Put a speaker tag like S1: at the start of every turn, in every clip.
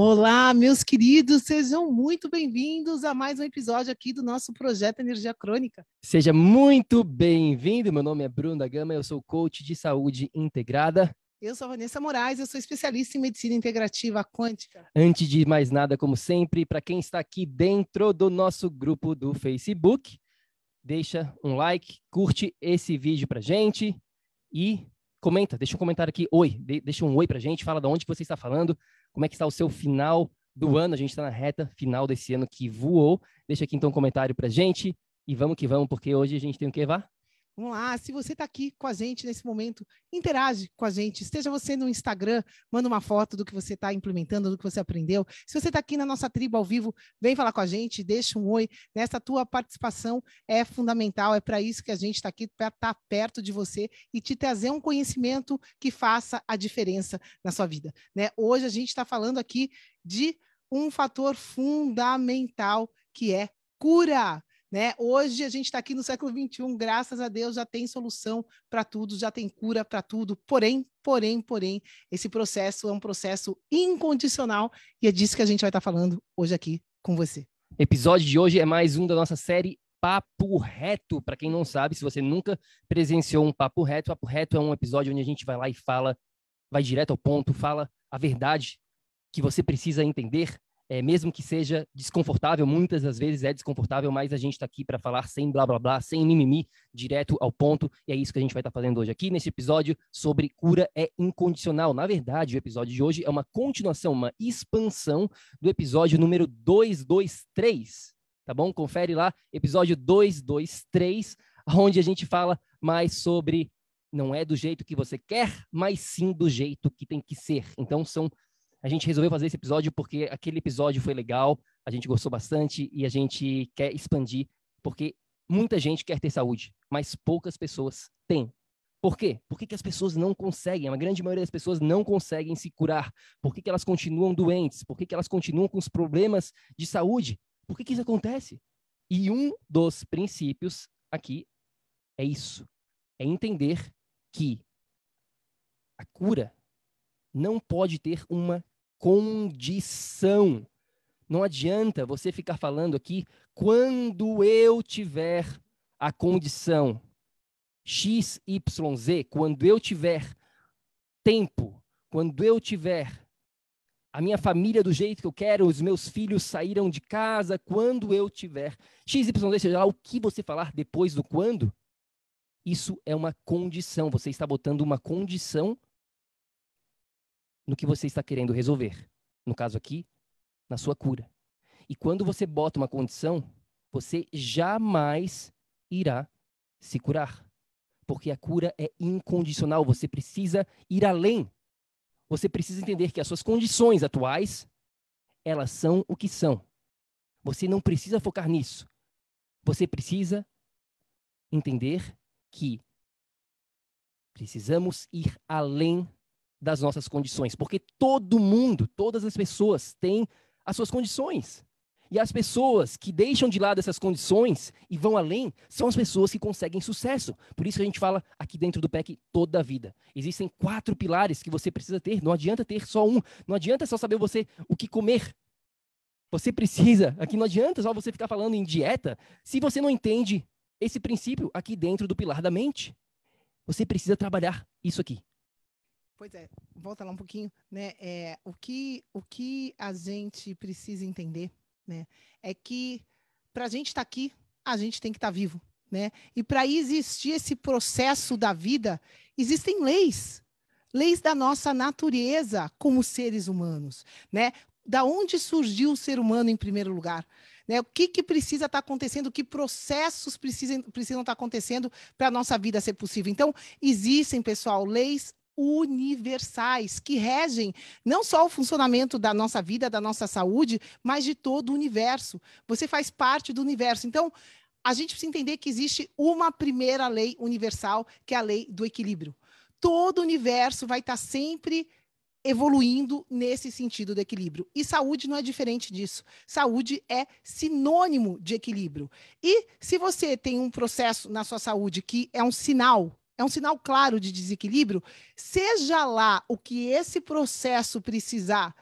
S1: Olá, meus queridos, sejam muito bem-vindos a mais um episódio aqui do nosso projeto Energia Crônica.
S2: Seja muito bem-vindo. Meu nome é Bruno da Gama, eu sou coach de saúde integrada.
S1: Eu sou a Vanessa Moraes, eu sou especialista em medicina integrativa quântica.
S2: Antes de mais nada, como sempre, para quem está aqui dentro do nosso grupo do Facebook, deixa um like, curte esse vídeo para gente e comenta, deixa um comentário aqui, oi, deixa um oi para gente, fala de onde você está falando, como é que está o seu final do ano? A gente está na reta final desse ano que voou. Deixa aqui então um comentário para gente e vamos que vamos, porque hoje a gente tem o que, Vá?
S1: Vamos lá, se você está aqui com a gente nesse momento, interage com a gente. Esteja você no Instagram, manda uma foto do que você está implementando, do que você aprendeu. Se você está aqui na nossa tribo ao vivo, vem falar com a gente, deixa um oi. Nessa tua participação é fundamental, é para isso que a gente está aqui, para estar tá perto de você e te trazer um conhecimento que faça a diferença na sua vida. Né? Hoje a gente está falando aqui de um fator fundamental que é cura. Né? Hoje a gente está aqui no século XXI, graças a Deus já tem solução para tudo, já tem cura para tudo. Porém, porém, porém, esse processo é um processo incondicional e é disso que a gente vai estar tá falando hoje aqui com você.
S2: Episódio de hoje é mais um da nossa série Papo Reto. Para quem não sabe, se você nunca presenciou um Papo Reto, Papo Reto é um episódio onde a gente vai lá e fala, vai direto ao ponto, fala a verdade que você precisa entender é, mesmo que seja desconfortável, muitas das vezes é desconfortável, mas a gente está aqui para falar sem blá blá blá, sem mimimi, direto ao ponto, e é isso que a gente vai estar tá fazendo hoje aqui nesse episódio sobre cura é incondicional. Na verdade, o episódio de hoje é uma continuação, uma expansão do episódio número 223, tá bom? Confere lá, episódio 223, onde a gente fala mais sobre não é do jeito que você quer, mas sim do jeito que tem que ser. Então, são a gente resolveu fazer esse episódio porque aquele episódio foi legal, a gente gostou bastante e a gente quer expandir, porque muita gente quer ter saúde, mas poucas pessoas têm. Por quê? Por que, que as pessoas não conseguem? A grande maioria das pessoas não conseguem se curar. Por que, que elas continuam doentes? Por que, que elas continuam com os problemas de saúde? Por que, que isso acontece? E um dos princípios aqui é isso: é entender que a cura não pode ter uma condição. Não adianta você ficar falando aqui quando eu tiver a condição X, Y, Z, quando eu tiver tempo, quando eu tiver a minha família do jeito que eu quero, os meus filhos saíram de casa, quando eu tiver X, Y, Z, seja lá o que você falar depois do quando, isso é uma condição. Você está botando uma condição no que você está querendo resolver. No caso aqui, na sua cura. E quando você bota uma condição, você jamais irá se curar. Porque a cura é incondicional, você precisa ir além. Você precisa entender que as suas condições atuais, elas são o que são. Você não precisa focar nisso. Você precisa entender que precisamos ir além das nossas condições, porque todo mundo, todas as pessoas têm as suas condições. E as pessoas que deixam de lado essas condições e vão além são as pessoas que conseguem sucesso. Por isso que a gente fala aqui dentro do PEC toda a vida. Existem quatro pilares que você precisa ter. Não adianta ter só um. Não adianta só saber você o que comer. Você precisa. Aqui não adianta só você ficar falando em dieta se você não entende esse princípio aqui dentro do pilar da mente. Você precisa trabalhar isso aqui.
S1: Pois é, volta lá um pouquinho, né? É, o, que, o que a gente precisa entender né? É que para a gente estar tá aqui, a gente tem que estar tá vivo, né? E para existir esse processo da vida, existem leis, leis da nossa natureza como seres humanos, né? Da onde surgiu o ser humano em primeiro lugar? Né? O que, que precisa estar tá acontecendo? Que processos precisam, precisam estar acontecendo para a nossa vida ser possível? Então, existem, pessoal, leis universais que regem não só o funcionamento da nossa vida, da nossa saúde, mas de todo o universo. Você faz parte do universo. Então, a gente precisa entender que existe uma primeira lei universal, que é a lei do equilíbrio. Todo o universo vai estar sempre evoluindo nesse sentido do equilíbrio. E saúde não é diferente disso. Saúde é sinônimo de equilíbrio. E se você tem um processo na sua saúde que é um sinal é um sinal claro de desequilíbrio, seja lá o que esse processo precisar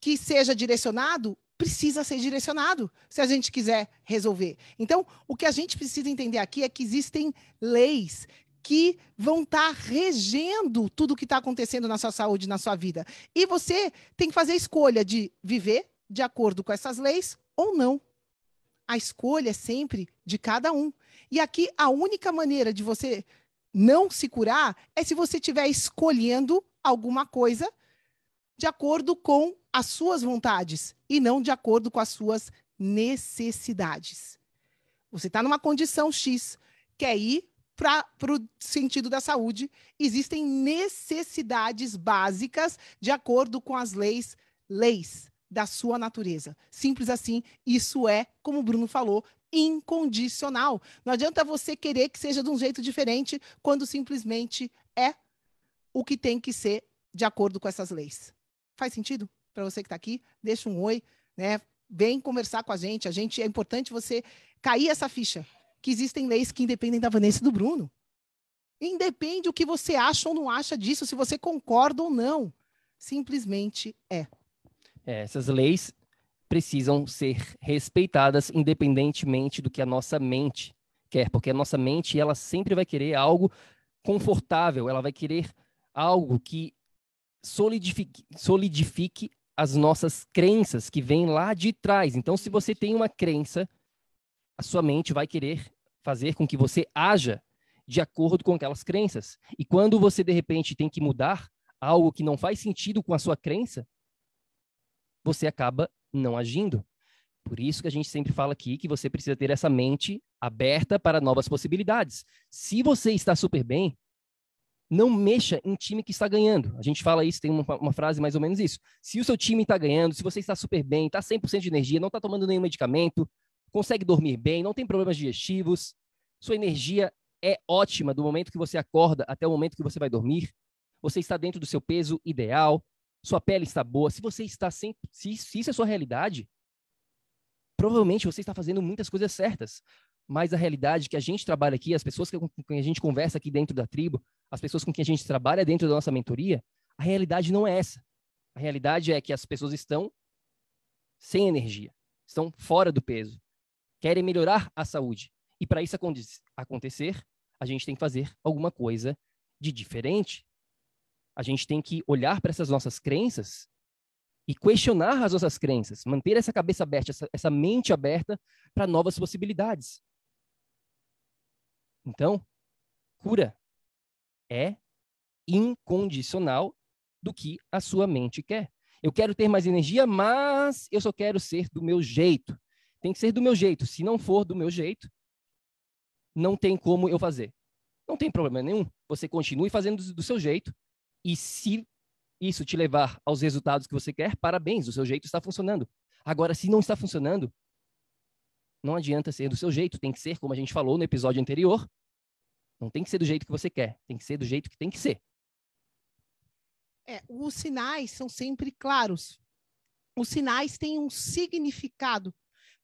S1: que seja direcionado, precisa ser direcionado, se a gente quiser resolver. Então, o que a gente precisa entender aqui é que existem leis que vão estar tá regendo tudo o que está acontecendo na sua saúde, na sua vida. E você tem que fazer a escolha de viver de acordo com essas leis ou não. A escolha é sempre de cada um. E aqui, a única maneira de você não se curar é se você estiver escolhendo alguma coisa de acordo com as suas vontades e não de acordo com as suas necessidades. Você está numa condição X, quer ir para o sentido da saúde, existem necessidades básicas de acordo com as leis, leis da sua natureza. Simples assim, isso é, como o Bruno falou, incondicional. Não adianta você querer que seja de um jeito diferente quando simplesmente é o que tem que ser de acordo com essas leis. Faz sentido para você que está aqui? Deixa um oi, né? Vem conversar com a gente. A gente é importante você cair essa ficha que existem leis que independem da Vanessa e do Bruno. Independe o que você acha ou não acha disso, se você concorda ou não. Simplesmente é.
S2: é essas leis precisam ser respeitadas independentemente do que a nossa mente quer, porque a nossa mente ela sempre vai querer algo confortável, ela vai querer algo que solidifique, solidifique as nossas crenças que vêm lá de trás. Então, se você tem uma crença, a sua mente vai querer fazer com que você haja de acordo com aquelas crenças. E quando você de repente tem que mudar algo que não faz sentido com a sua crença, você acaba não agindo. Por isso que a gente sempre fala aqui que você precisa ter essa mente aberta para novas possibilidades. Se você está super bem, não mexa em time que está ganhando. A gente fala isso, tem uma, uma frase mais ou menos isso. Se o seu time está ganhando, se você está super bem, está 100% de energia, não está tomando nenhum medicamento, consegue dormir bem, não tem problemas digestivos, sua energia é ótima do momento que você acorda até o momento que você vai dormir, você está dentro do seu peso ideal, sua pele está boa, se você está sem, se, se isso é sua realidade, provavelmente você está fazendo muitas coisas certas. Mas a realidade que a gente trabalha aqui, as pessoas com quem a gente conversa aqui dentro da tribo, as pessoas com quem a gente trabalha dentro da nossa mentoria, a realidade não é essa. A realidade é que as pessoas estão sem energia, estão fora do peso, querem melhorar a saúde. E para isso acontecer, a gente tem que fazer alguma coisa de diferente a gente tem que olhar para essas nossas crenças e questionar as nossas crenças, manter essa cabeça aberta, essa, essa mente aberta para novas possibilidades. Então, cura é incondicional do que a sua mente quer. Eu quero ter mais energia, mas eu só quero ser do meu jeito. Tem que ser do meu jeito. Se não for do meu jeito, não tem como eu fazer. Não tem problema nenhum. Você continue fazendo do seu jeito, e se isso te levar aos resultados que você quer, parabéns, o seu jeito está funcionando. Agora, se não está funcionando, não adianta ser do seu jeito, tem que ser, como a gente falou no episódio anterior, não tem que ser do jeito que você quer, tem que ser do jeito que tem que ser.
S1: É, os sinais são sempre claros. Os sinais têm um significado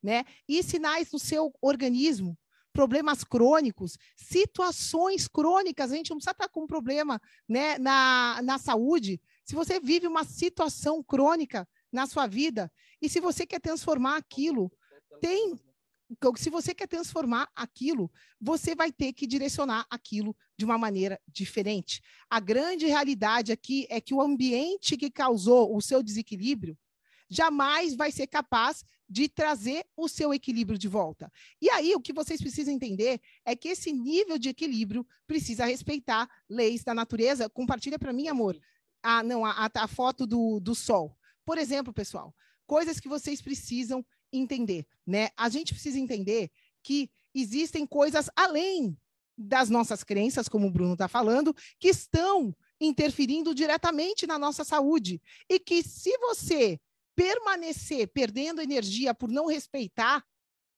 S1: né? E sinais no seu organismo, problemas crônicos, situações crônicas, a gente não precisa estar com um problema né, na, na saúde. Se você vive uma situação crônica na sua vida, e se você quer transformar aquilo, tem. Se você quer transformar aquilo, você vai ter que direcionar aquilo de uma maneira diferente. A grande realidade aqui é que o ambiente que causou o seu desequilíbrio jamais vai ser capaz de trazer o seu equilíbrio de volta. E aí, o que vocês precisam entender é que esse nível de equilíbrio precisa respeitar leis da natureza. Compartilha para mim, amor. Ah, não, a, a foto do, do sol. Por exemplo, pessoal, coisas que vocês precisam entender, né? A gente precisa entender que existem coisas além das nossas crenças, como o Bruno está falando, que estão interferindo diretamente na nossa saúde. E que se você permanecer perdendo energia por não respeitar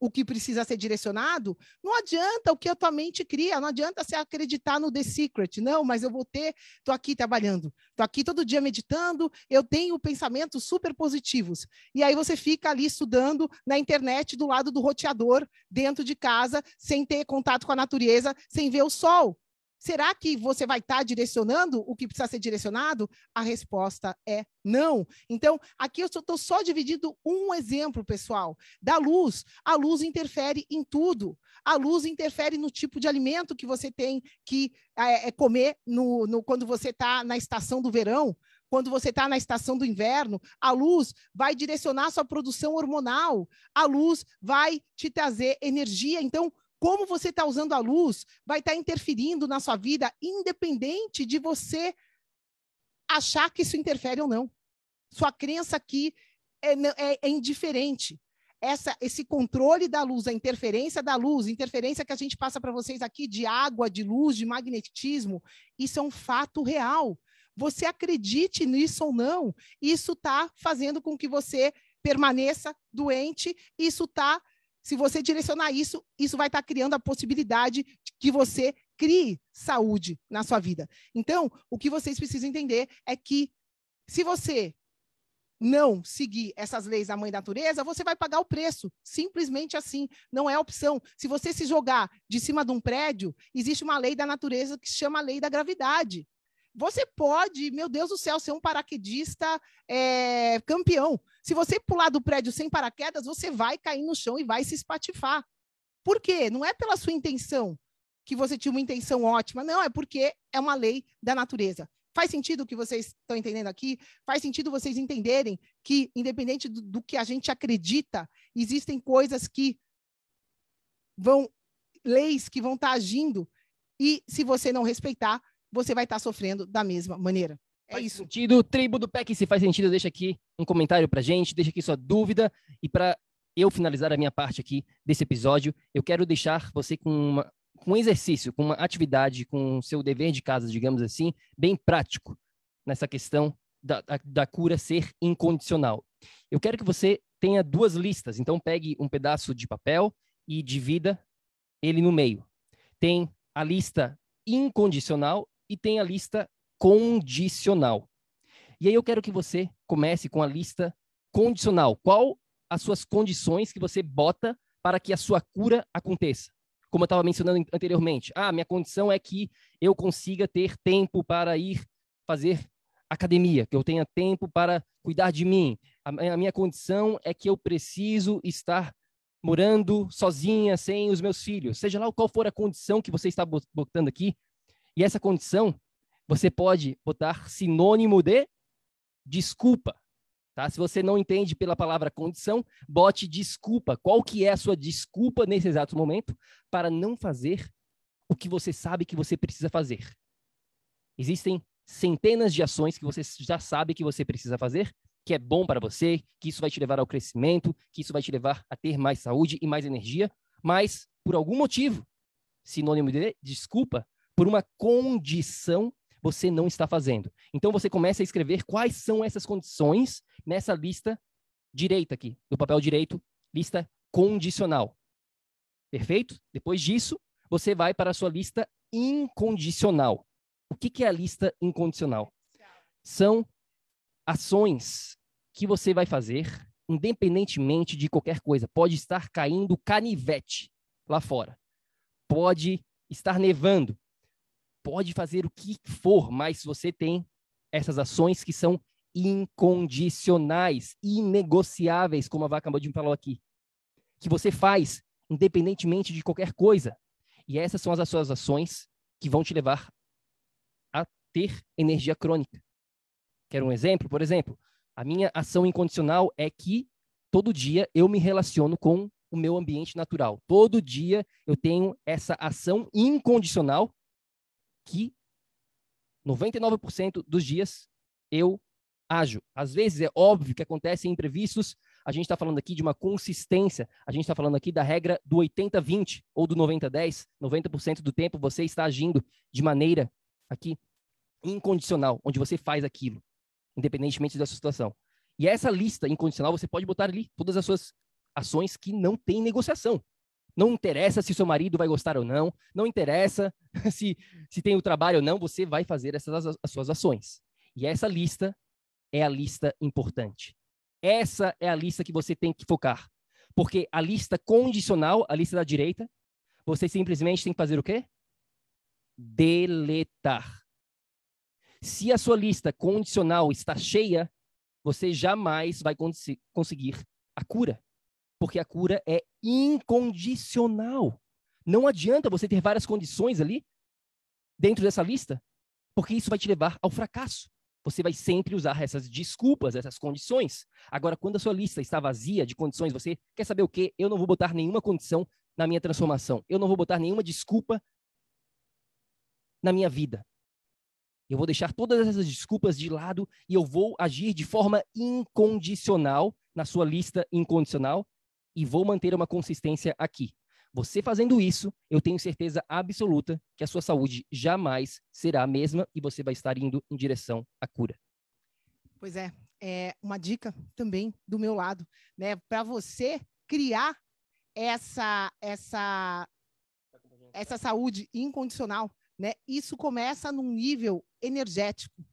S1: o que precisa ser direcionado, não adianta o que a tua mente cria, não adianta você acreditar no The Secret, não, mas eu vou ter, estou aqui trabalhando, estou aqui todo dia meditando, eu tenho pensamentos super positivos. E aí você fica ali estudando na internet do lado do roteador, dentro de casa, sem ter contato com a natureza, sem ver o sol. Será que você vai estar tá direcionando o que precisa ser direcionado? A resposta é não. Então, aqui eu estou só dividindo um exemplo, pessoal, da luz. A luz interfere em tudo. A luz interfere no tipo de alimento que você tem que é, é comer no, no, quando você está na estação do verão quando você está na estação do inverno, a luz vai direcionar sua produção hormonal, a luz vai te trazer energia. Então, como você está usando a luz vai estar tá interferindo na sua vida, independente de você achar que isso interfere ou não. Sua crença aqui é, é, é indiferente. Essa, esse controle da luz, a interferência da luz, interferência que a gente passa para vocês aqui de água, de luz, de magnetismo, isso é um fato real. Você acredite nisso ou não, isso está fazendo com que você permaneça doente, isso está se você direcionar isso, isso vai estar criando a possibilidade de que você crie saúde na sua vida. Então, o que vocês precisam entender é que se você não seguir essas leis da mãe natureza, você vai pagar o preço. Simplesmente assim. Não é opção. Se você se jogar de cima de um prédio, existe uma lei da natureza que se chama lei da gravidade. Você pode, meu Deus do céu, ser um paraquedista é, campeão. Se você pular do prédio sem paraquedas, você vai cair no chão e vai se espatifar. Por quê? Não é pela sua intenção que você tinha uma intenção ótima, não, é porque é uma lei da natureza. Faz sentido o que vocês estão entendendo aqui? Faz sentido vocês entenderem que, independente do, do que a gente acredita, existem coisas que vão, leis que vão estar agindo, e se você não respeitar, você vai estar sofrendo da mesma maneira.
S2: É faz isso. sentido. Tribo do PEC, se faz sentido, deixa aqui um comentário pra gente, deixa aqui sua dúvida. E para eu finalizar a minha parte aqui desse episódio, eu quero deixar você com, uma, com um exercício, com uma atividade, com seu dever de casa, digamos assim, bem prático nessa questão da, da, da cura ser incondicional. Eu quero que você tenha duas listas. Então, pegue um pedaço de papel e divida ele no meio. Tem a lista incondicional e tem a lista condicional. E aí eu quero que você comece com a lista condicional. Qual as suas condições que você bota para que a sua cura aconteça? Como eu estava mencionando anteriormente, ah, minha condição é que eu consiga ter tempo para ir fazer academia, que eu tenha tempo para cuidar de mim. A minha condição é que eu preciso estar morando sozinha, sem os meus filhos. Seja lá qual for a condição que você está botando aqui, e essa condição, você pode botar sinônimo de desculpa. Tá? Se você não entende pela palavra condição, bote desculpa. Qual que é a sua desculpa nesse exato momento para não fazer o que você sabe que você precisa fazer? Existem centenas de ações que você já sabe que você precisa fazer, que é bom para você, que isso vai te levar ao crescimento, que isso vai te levar a ter mais saúde e mais energia, mas por algum motivo, sinônimo de desculpa, por uma condição você não está fazendo. Então você começa a escrever quais são essas condições nessa lista direita aqui, no papel direito, lista condicional. Perfeito? Depois disso, você vai para a sua lista incondicional. O que, que é a lista incondicional? São ações que você vai fazer independentemente de qualquer coisa. Pode estar caindo canivete lá fora. Pode estar nevando. Pode fazer o que for, mas você tem essas ações que são incondicionais, inegociáveis, como a Vaca de falar aqui. Que você faz independentemente de qualquer coisa. E essas são as suas ações que vão te levar a ter energia crônica. Quer um exemplo? Por exemplo, a minha ação incondicional é que todo dia eu me relaciono com o meu ambiente natural. Todo dia eu tenho essa ação incondicional que 99% dos dias eu ajo. Às vezes é óbvio que acontecem imprevistos, a gente está falando aqui de uma consistência, a gente está falando aqui da regra do 80-20 ou do 90-10. 90%, do tempo você está agindo de maneira aqui incondicional, onde você faz aquilo, independentemente da sua situação. E essa lista incondicional você pode botar ali todas as suas ações que não tem negociação. Não interessa se seu marido vai gostar ou não, não interessa se, se tem o trabalho ou não, você vai fazer essas as suas ações. E essa lista é a lista importante. Essa é a lista que você tem que focar. Porque a lista condicional, a lista da direita, você simplesmente tem que fazer o quê? Deletar. Se a sua lista condicional está cheia, você jamais vai cons conseguir a cura. Porque a cura é incondicional. Não adianta você ter várias condições ali dentro dessa lista, porque isso vai te levar ao fracasso você vai sempre usar essas desculpas, essas condições. Agora, quando a sua lista está vazia de condições, você quer saber o quê? Eu não vou botar nenhuma condição na minha transformação. Eu não vou botar nenhuma desculpa na minha vida. Eu vou deixar todas essas desculpas de lado e eu vou agir de forma incondicional na sua lista incondicional e vou manter uma consistência aqui. Você fazendo isso, eu tenho certeza absoluta que a sua saúde jamais será a mesma e você vai estar indo em direção à cura.
S1: Pois é, é uma dica também do meu lado, né? Para você criar essa essa essa saúde incondicional, né? Isso começa num nível energético.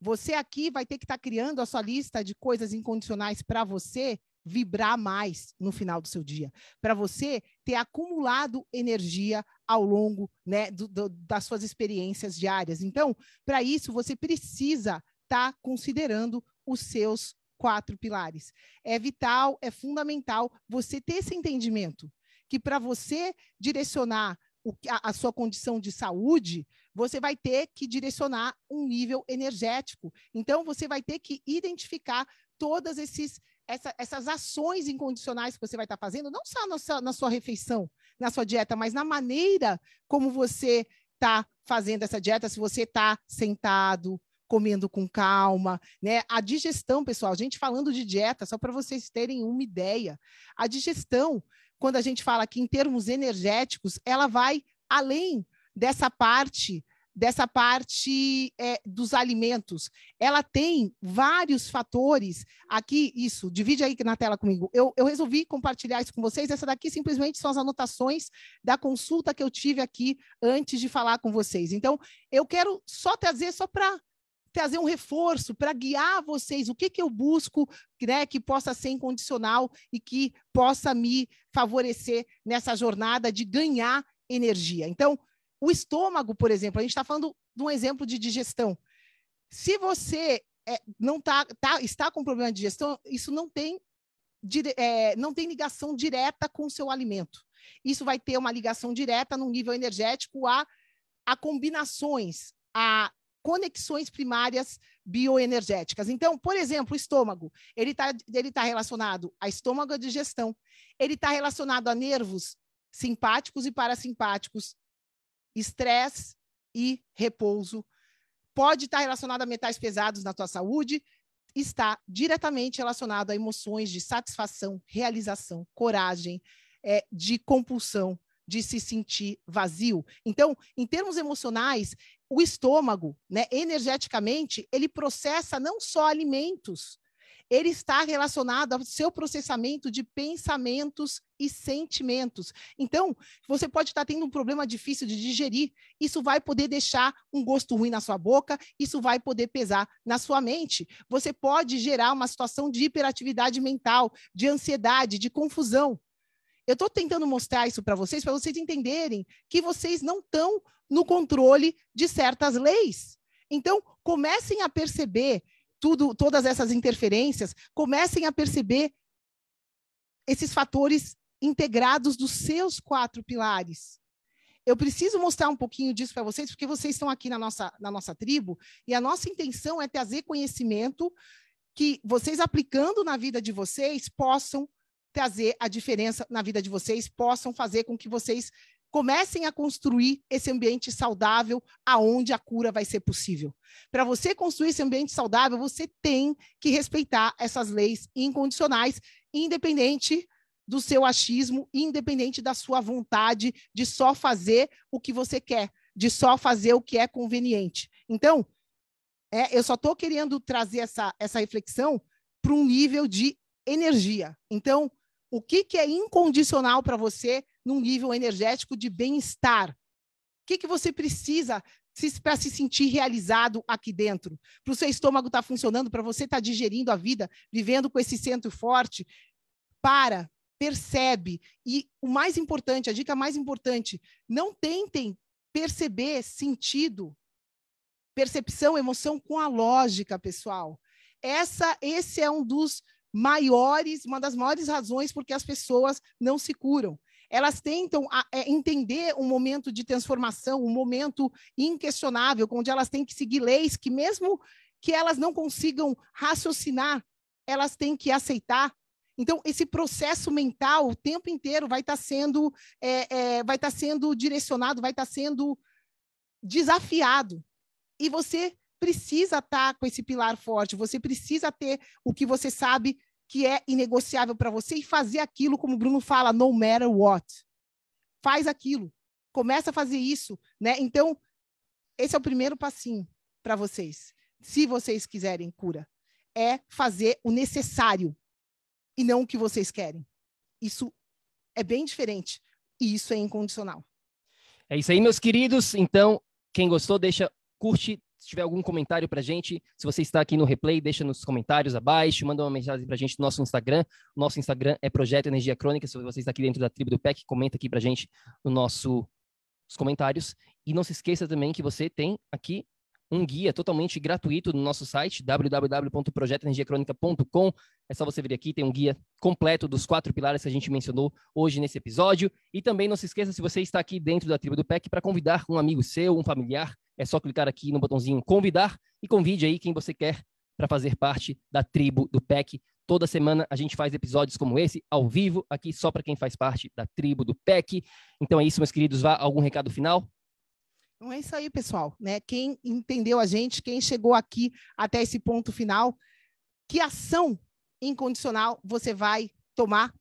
S1: Você aqui vai ter que estar tá criando a sua lista de coisas incondicionais para você vibrar mais no final do seu dia, para você ter acumulado energia ao longo né, do, do, das suas experiências diárias. Então, para isso, você precisa estar tá considerando os seus quatro pilares. É vital, é fundamental você ter esse entendimento que para você direcionar o, a, a sua condição de saúde, você vai ter que direcionar um nível energético. Então, você vai ter que identificar todos esses essa, essas ações incondicionais que você vai estar fazendo, não só na sua, na sua refeição, na sua dieta, mas na maneira como você está fazendo essa dieta, se você está sentado, comendo com calma, né? A digestão, pessoal, a gente falando de dieta, só para vocês terem uma ideia, a digestão, quando a gente fala aqui em termos energéticos, ela vai além dessa parte dessa parte é, dos alimentos. Ela tem vários fatores. Aqui, isso, divide aí na tela comigo. Eu, eu resolvi compartilhar isso com vocês. Essa daqui simplesmente são as anotações da consulta que eu tive aqui antes de falar com vocês. Então, eu quero só trazer, só para trazer um reforço para guiar vocês o que, que eu busco né, que possa ser incondicional e que possa me favorecer nessa jornada de ganhar energia. Então, o estômago, por exemplo, a gente está falando de um exemplo de digestão. Se você é, não tá, tá, está com problema de digestão, isso não tem, é, não tem ligação direta com o seu alimento. Isso vai ter uma ligação direta no nível energético a, a combinações, a conexões primárias bioenergéticas. Então, por exemplo, o estômago, ele está ele tá relacionado a estômago e digestão. Ele está relacionado a nervos simpáticos e parasimpáticos, estresse e repouso. Pode estar relacionado a metais pesados na tua saúde, está diretamente relacionado a emoções de satisfação, realização, coragem, é, de compulsão, de se sentir vazio. Então, em termos emocionais, o estômago, né, energeticamente, ele processa não só alimentos, ele está relacionado ao seu processamento de pensamentos e sentimentos. Então, você pode estar tendo um problema difícil de digerir, isso vai poder deixar um gosto ruim na sua boca, isso vai poder pesar na sua mente. Você pode gerar uma situação de hiperatividade mental, de ansiedade, de confusão. Eu estou tentando mostrar isso para vocês, para vocês entenderem que vocês não estão no controle de certas leis. Então, comecem a perceber tudo, todas essas interferências, comecem a perceber esses fatores integrados dos seus quatro pilares. Eu preciso mostrar um pouquinho disso para vocês, porque vocês estão aqui na nossa, na nossa tribo, e a nossa intenção é trazer conhecimento que vocês aplicando na vida de vocês possam trazer a diferença na vida de vocês, possam fazer com que vocês comecem a construir esse ambiente saudável aonde a cura vai ser possível. Para você construir esse ambiente saudável, você tem que respeitar essas leis incondicionais, independente do seu achismo, independente da sua vontade de só fazer o que você quer, de só fazer o que é conveniente. Então, é, eu só estou querendo trazer essa, essa reflexão para um nível de energia. Então, o que, que é incondicional para você num nível energético de bem-estar? O que, que você precisa para se sentir realizado aqui dentro? Para o seu estômago estar tá funcionando, para você estar tá digerindo a vida, vivendo com esse centro forte? Para, percebe. E o mais importante, a dica mais importante, não tentem perceber sentido, percepção, emoção com a lógica, pessoal. Essa, esse é um dos maiores, uma das maiores razões porque as pessoas não se curam. Elas tentam a, é, entender um momento de transformação, um momento inquestionável, onde elas têm que seguir leis que, mesmo que elas não consigam raciocinar, elas têm que aceitar. Então, esse processo mental o tempo inteiro vai estar tá sendo, é, é, tá sendo direcionado, vai estar tá sendo desafiado. E você precisa estar com esse pilar forte, você precisa ter o que você sabe que é inegociável para você e fazer aquilo, como o Bruno fala, no matter what. Faz aquilo. Começa a fazer isso, né? Então, esse é o primeiro passinho para vocês. Se vocês quiserem cura, é fazer o necessário e não o que vocês querem. Isso é bem diferente e isso é incondicional.
S2: É isso aí, meus queridos. Então, quem gostou, deixa curte, se tiver algum comentário para gente, se você está aqui no replay, deixa nos comentários abaixo, manda uma mensagem para gente no nosso Instagram. Nosso Instagram é Projeto Energia Crônica. Se você está aqui dentro da tribo do PEC, comenta aqui para gente no nosso, nos comentários. E não se esqueça também que você tem aqui um guia totalmente gratuito no nosso site, www.projetoenergiacronica.com. É só você vir aqui, tem um guia completo dos quatro pilares que a gente mencionou hoje nesse episódio. E também não se esqueça, se você está aqui dentro da tribo do PEC, para convidar um amigo seu, um familiar, é só clicar aqui no botãozinho convidar e convide aí quem você quer para fazer parte da tribo do PEC. Toda semana a gente faz episódios como esse, ao vivo, aqui só para quem faz parte da tribo do PEC. Então é isso, meus queridos. Vá algum recado final?
S1: Então é isso aí, pessoal. Né? Quem entendeu a gente, quem chegou aqui até esse ponto final, que ação incondicional você vai tomar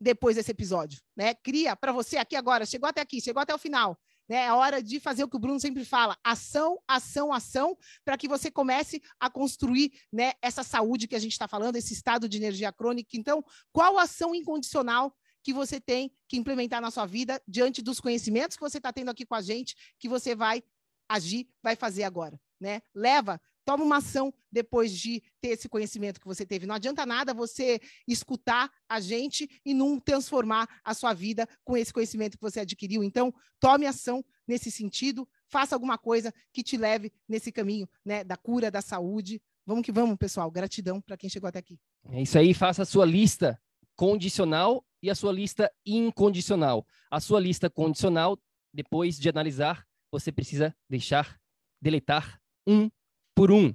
S1: depois desse episódio? Né? Cria para você aqui agora, chegou até aqui, chegou até o final. Né? É hora de fazer o que o Bruno sempre fala: ação, ação, ação, para que você comece a construir né, essa saúde que a gente está falando, esse estado de energia crônica. Então, qual ação incondicional que você tem que implementar na sua vida diante dos conhecimentos que você está tendo aqui com a gente, que você vai agir, vai fazer agora, né? Leva, toma uma ação depois de ter esse conhecimento que você teve. Não adianta nada você escutar a gente e não transformar a sua vida com esse conhecimento que você adquiriu. Então, tome ação nesse sentido, faça alguma coisa que te leve nesse caminho, né, da cura, da saúde. Vamos que vamos, pessoal. Gratidão para quem chegou até aqui.
S2: É isso aí, faça a sua lista condicional e a sua lista incondicional. A sua lista condicional, depois de analisar, você precisa deixar, deletar um por um.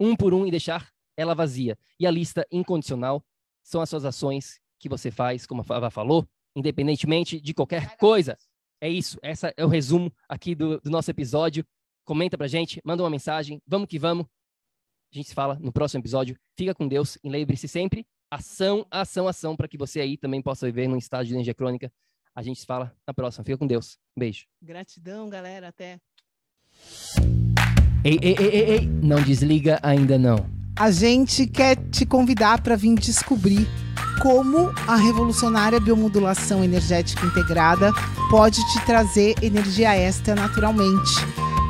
S2: Um por um e deixar ela vazia. E a lista incondicional são as suas ações que você faz, como a Fava falou, independentemente de qualquer coisa. É isso, esse é o resumo aqui do, do nosso episódio. Comenta pra gente, manda uma mensagem, vamos que vamos. A gente se fala no próximo episódio. Fica com Deus e lembre-se sempre ação, ação, ação, para que você aí também possa viver num estado de energia crônica. A gente se fala na próxima. Fica com Deus. Um beijo.
S1: Gratidão, galera. Até.
S2: Ei, ei, ei, ei, ei. Não desliga ainda não.
S1: A gente quer te convidar para vir descobrir como a revolucionária biomodulação energética integrada pode te trazer energia extra naturalmente,